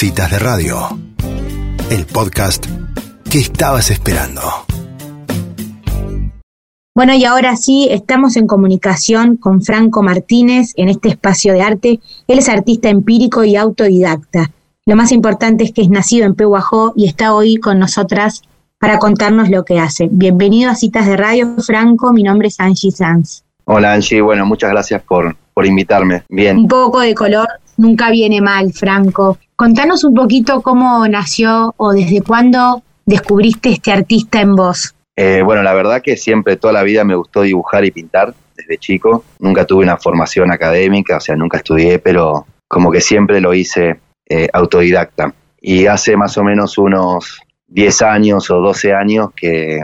Citas de Radio, el podcast que estabas esperando. Bueno, y ahora sí, estamos en comunicación con Franco Martínez en este espacio de arte. Él es artista empírico y autodidacta. Lo más importante es que es nacido en Pehuajó y está hoy con nosotras para contarnos lo que hace. Bienvenido a Citas de Radio, Franco. Mi nombre es Angie Sanz. Hola Angie, bueno, muchas gracias por, por invitarme. Bien. Un poco de color nunca viene mal, Franco. Contanos un poquito cómo nació o desde cuándo descubriste este artista en vos. Eh, bueno, la verdad que siempre, toda la vida me gustó dibujar y pintar desde chico. Nunca tuve una formación académica, o sea, nunca estudié, pero como que siempre lo hice eh, autodidacta. Y hace más o menos unos 10 años o 12 años que,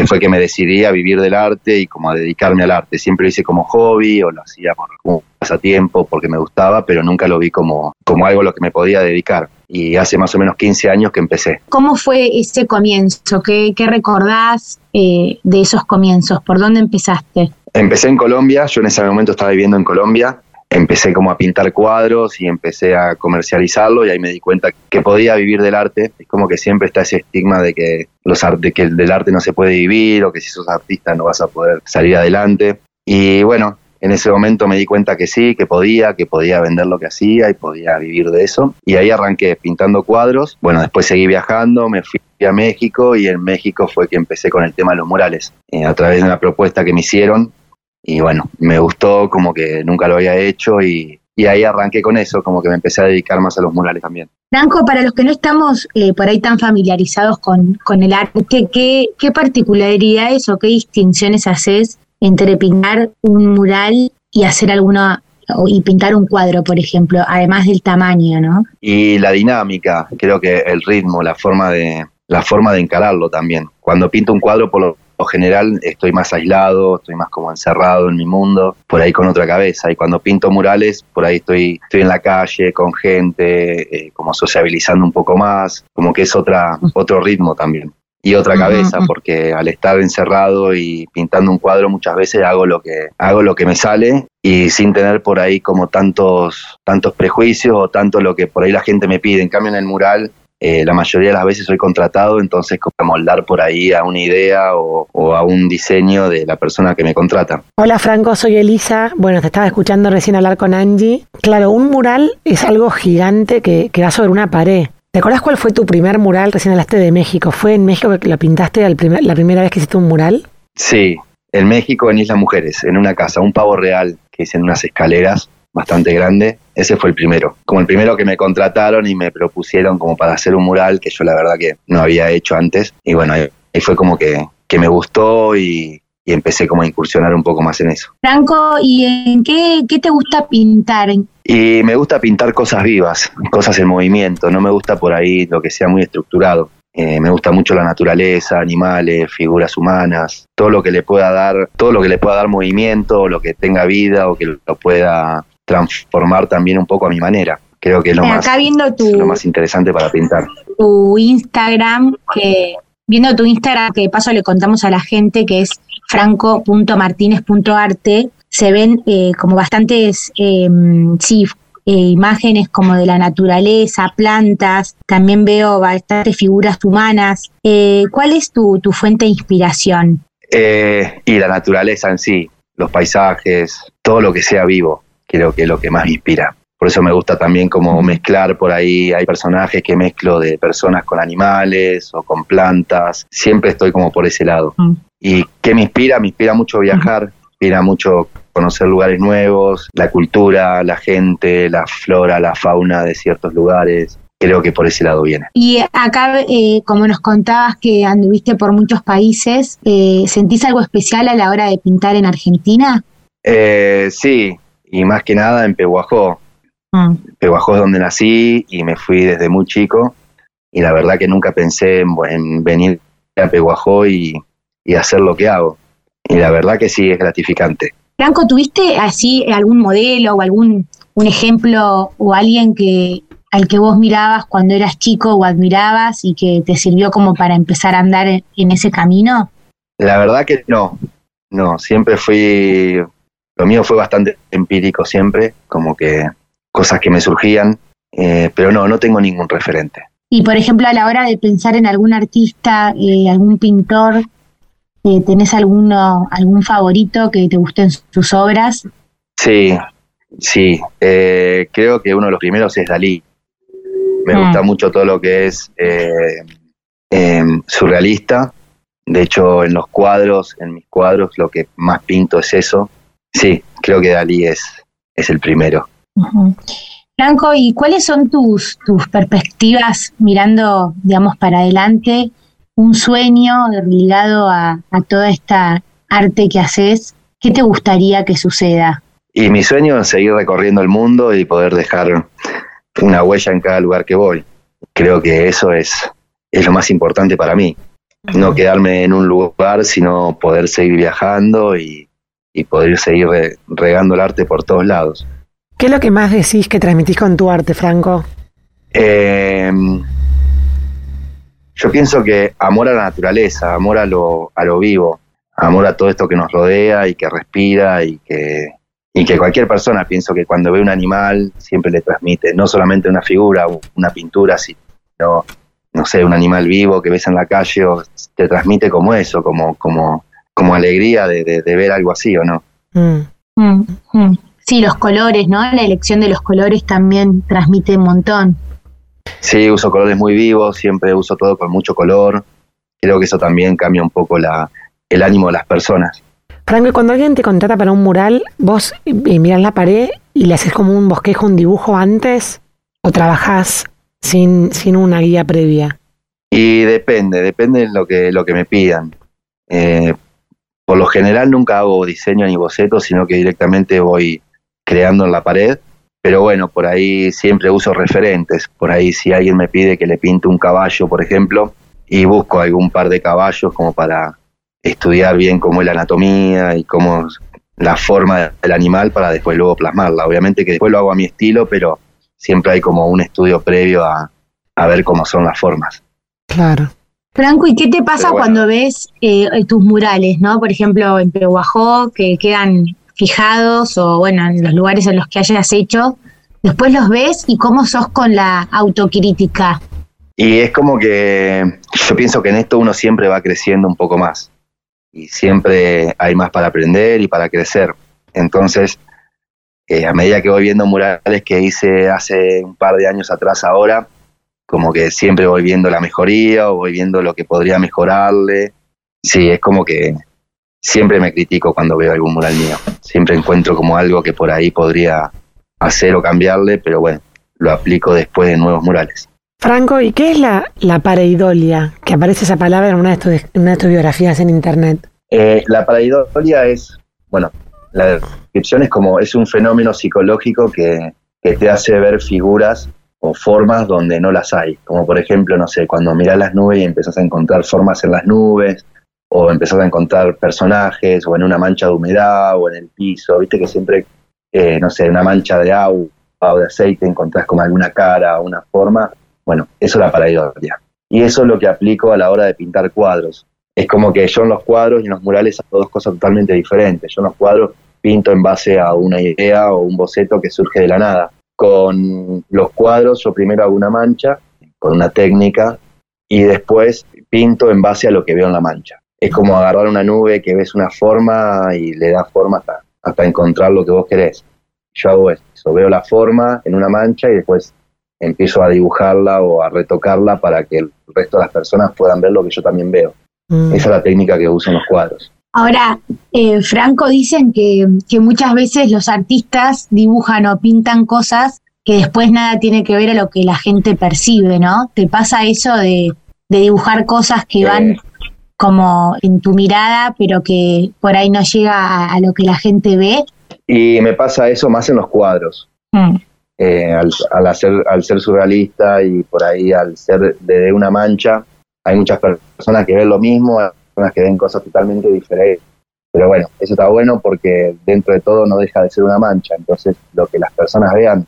que fue que me decidí a vivir del arte y como a dedicarme al arte. Siempre lo hice como hobby o lo hacía como pasatiempo porque me gustaba, pero nunca lo vi como, como algo a lo que me podía dedicar. Y hace más o menos 15 años que empecé. ¿Cómo fue ese comienzo? ¿Qué, qué recordás eh, de esos comienzos? ¿Por dónde empezaste? Empecé en Colombia, yo en ese momento estaba viviendo en Colombia empecé como a pintar cuadros y empecé a comercializarlo y ahí me di cuenta que podía vivir del arte. Es como que siempre está ese estigma de que, los de que del arte no se puede vivir o que si sos artista no vas a poder salir adelante. Y bueno, en ese momento me di cuenta que sí, que podía, que podía vender lo que hacía y podía vivir de eso. Y ahí arranqué pintando cuadros. Bueno, después seguí viajando, me fui a México y en México fue que empecé con el tema de los murales. Eh, a través de una propuesta que me hicieron, y bueno, me gustó como que nunca lo había hecho y, ahí arranqué con eso, como que me empecé a dedicar más a los murales también. Franco, para los que no estamos eh, por ahí tan familiarizados con, el arte, ¿qué, ¿qué particularidades o qué distinciones haces entre pintar un mural y hacer alguna y pintar un cuadro, por ejemplo, además del tamaño, ¿no? Y la dinámica, creo que el ritmo, la forma de la forma de encararlo también. Cuando pinto un cuadro por lo lo general estoy más aislado, estoy más como encerrado en mi mundo, por ahí con otra cabeza. Y cuando pinto murales, por ahí estoy, estoy en la calle con gente, eh, como sociabilizando un poco más, como que es otra, otro ritmo también. Y otra cabeza, porque al estar encerrado y pintando un cuadro muchas veces hago lo que, hago lo que me sale y sin tener por ahí como tantos, tantos prejuicios o tanto lo que por ahí la gente me pide. En cambio en el mural eh, la mayoría de las veces soy contratado, entonces como moldar por ahí a una idea o, a un diseño de la persona que me contrata. Hola Franco, soy Elisa. Bueno, te estaba escuchando recién hablar con Angie. Claro, un mural es algo gigante que, va sobre una pared. ¿Te acuerdas cuál fue tu primer mural? Recién hablaste de México. ¿Fue en México que lo pintaste la primera vez que hiciste un mural? Sí, en México, en Isla Mujeres, en una casa, un pavo real que hice en unas escaleras bastante grande. Ese fue el primero. Como el primero que me contrataron y me propusieron como para hacer un mural que yo la verdad que no había hecho antes. Y bueno, ahí, fue como que, que me gustó y, y empecé como a incursionar un poco más en eso. Franco, ¿y en qué, qué, te gusta pintar? Y me gusta pintar cosas vivas, cosas en movimiento, no me gusta por ahí lo que sea muy estructurado. Eh, me gusta mucho la naturaleza, animales, figuras humanas, todo lo que le pueda dar, todo lo que le pueda dar movimiento, lo que tenga vida o que lo pueda transformar también un poco a mi manera. Creo que es lo, más, lo más interesante para pintar. Tu Instagram, que viendo tu Instagram, que de paso le contamos a la gente que es franco.martinez.arte, se ven eh, como bastantes eh, sí, eh, imágenes como de la naturaleza, plantas, también veo bastantes figuras humanas. ¿Cuál es tu, tu, fuente de inspiración? y la naturaleza en sí, los paisajes, todo lo que sea vivo creo que es lo que más me inspira. Por eso me gusta también como mezclar por ahí, hay personajes que mezclo de personas con animales o con plantas, siempre estoy como por ese lado. Mm. ¿Y qué me inspira? Me inspira mucho viajar, me inspira mucho conocer lugares nuevos, la cultura, la gente, la flora, la fauna de ciertos lugares. Creo que por ese lado viene. Y acá, eh, como nos contabas que anduviste por muchos países, eh, ¿sentís algo especial a la hora de pintar en Argentina? Eh, sí, y más que nada en Pehuajó. Mm. Pehuajó es donde nací y me fui desde muy chico y la verdad que nunca pensé en, venir a Pehuajó y, hacer lo que hago. Y la verdad que sí es gratificante. Franco, ¿tuviste así algún modelo o algún un ejemplo o alguien que al que vos mirabas cuando eras chico o admirabas y que te sirvió como para empezar a andar en ese camino? La verdad que no, no, siempre fui lo mío fue bastante empírico siempre, como que cosas que me surgían. Eh, pero no, no tengo ningún referente. Y por ejemplo, a la hora de pensar en algún artista, eh, algún pintor, eh, ¿tenés alguno, algún favorito que te gusten sus obras? Sí, sí. Eh, creo que uno de los primeros es Dalí. Me Mm. gusta mucho todo lo que es eh, em, surrealista. De hecho, en los cuadros, en mis cuadros, lo que más pinto es eso. Sí, creo que Dalí es, es el primero. Franco, ¿y cuáles son tus, tus perspectivas mirando, digamos, para adelante? Un sueño ligado a, a toda esta arte que haces. ¿Qué te gustaría que suceda? Y mi sueño es seguir recorriendo el mundo y poder dejar una huella en cada lugar que voy. Creo que eso es, es lo más importante para mí. No quedarme en un lugar, sino poder seguir viajando y, y poder seguir re- regando el arte por todos lados. ¿Qué es lo que más decís que transmitís con tu arte, Franco? Eh, yo pienso que amor a la naturaleza, amor a lo, a lo vivo, amor a todo esto que nos rodea y que respira y que, y que cualquier persona, pienso que cuando ve un animal siempre le transmite, no solamente una figura, una pintura, sino, no sé, un animal vivo que ves en la calle, o te transmite como eso, como, como, como alegría de, de- de ver algo así o no. Mm. Mm, mm. Sí, los colores, ¿no? La elección de los colores también transmite un montón. Sí, uso colores muy vivos, siempre uso todo con mucho color. Creo que eso también cambia un poco la, el ánimo de las personas. Franco, cuando alguien te contrata para un mural, vos eh, mirás la pared y le haces como un bosquejo, un dibujo antes, o trabajás sin, sin una guía previa. Y depende, depende de lo que, lo que me pidan. Eh, por lo general nunca hago diseño ni boceto, sino que directamente voy creando en la pared. Pero bueno, por ahí siempre uso referentes. Por ahí si alguien me pide que le pinte un caballo, por ejemplo, y busco algún par de caballos como para estudiar bien cómo es la anatomía y cómo la forma del animal para después luego plasmarla. Obviamente que después lo hago a mi estilo, pero siempre hay como un estudio previo a ver cómo son las formas. Claro. Franco, ¿y qué te pasa bueno. cuando ves eh, tus murales, ¿no? Por ejemplo, en Pehuajó, que quedan fijados o, bueno, en los lugares en los que hayas hecho. Después los ves y cómo sos con la autocrítica. Y es como que yo pienso que en esto uno siempre va creciendo un poco más y siempre hay más para aprender y para crecer. Entonces, eh, a medida que voy viendo murales que hice hace un par de años atrás ahora, como que siempre voy viendo la mejoría o voy viendo lo que podría mejorarle. Sí, es como que siempre me critico cuando veo algún mural mío. Siempre encuentro como algo que por ahí podría hacer o cambiarle, pero bueno, lo aplico después de nuevos murales. Franco, ¿y qué es la, la pareidolia? Que aparece esa palabra en una de tus, una de tus biografías en internet. Eh, la pareidolia es, bueno, la descripción es como, es un fenómeno psicológico que, que te hace ver figuras formas donde no las hay. Como por ejemplo, no sé, cuando mirás las nubes y empezás a encontrar formas en las nubes, o empezás a encontrar personajes, o en una mancha de humedad, o en el piso, viste que siempre, eh, no sé, una mancha de agua o de aceite encontrás como alguna cara una forma. Bueno, eso es la pareidolia. Y eso es lo que aplico a la hora de pintar cuadros es como que yo en los cuadros y en los murales hago dos cosas totalmente diferentes. Yo en los cuadros pinto en base a una idea o un boceto que surge de la nada. Con los cuadros yo primero hago una mancha con una técnica y después pinto en base a lo que veo en la mancha. Es como agarrar una nube que ves una forma y le das forma hasta, hasta encontrar lo que vos querés. Yo hago eso, veo la forma en una mancha y después empiezo a dibujarla o a retocarla para que el resto de las personas puedan ver lo que yo también veo. Mm. Esa es la técnica que uso en los cuadros. Ahora, eh, Franco, dicen que, que muchas veces los artistas dibujan o pintan cosas que después nada tiene que ver a lo que la gente percibe, ¿no? ¿Te pasa eso de, de dibujar cosas que Eh. van como en tu mirada, pero que por ahí no llega a, a lo que la gente ve? Y me pasa eso más en los cuadros. Mm, Eh, al, al hacer, al ser surrealista y por ahí al ser de una mancha, hay muchas per- personas que ven lo mismo, personas que ven cosas totalmente diferentes. Pero bueno, eso está bueno porque dentro de todo no deja de ser una mancha. Entonces, lo que las personas vean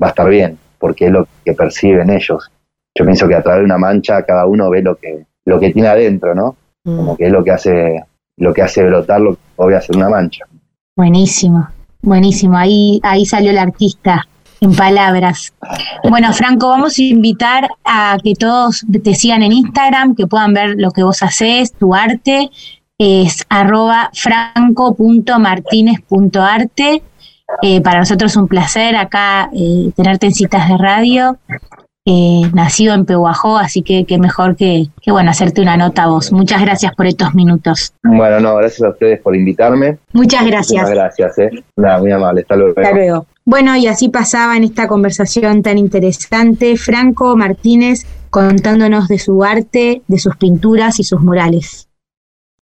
va a estar bien, porque es lo que perciben ellos. Yo pienso que a través de una mancha cada uno ve lo que, lo que tiene adentro, ¿no? Mm. Como que es lo que hace, lo que hace brotar lo que podría ser una mancha. buenísimo, buenísimo. Ahí, ahí salió el artista. En palabras. Bueno, Franco, vamos a invitar a que todos te sigan en Instagram, que puedan ver lo que vos haces, tu arte. Es arroba franco.martinez.arte. Eh, para nosotros es un placer acá eh, tenerte en citas de radio. Eh, nacido en Pehuajó, así que, qué mejor que, que, bueno, hacerte una nota a vos. Muchas gracias por estos minutos. Bueno, no, gracias a ustedes por invitarme. Muchas gracias. Muchas gracias, eh. Nada, muy amable. Hasta luego. Hasta luego. Bueno, y así pasaba en esta conversación tan interesante Franco Martínez contándonos de su arte, de sus pinturas y sus murales.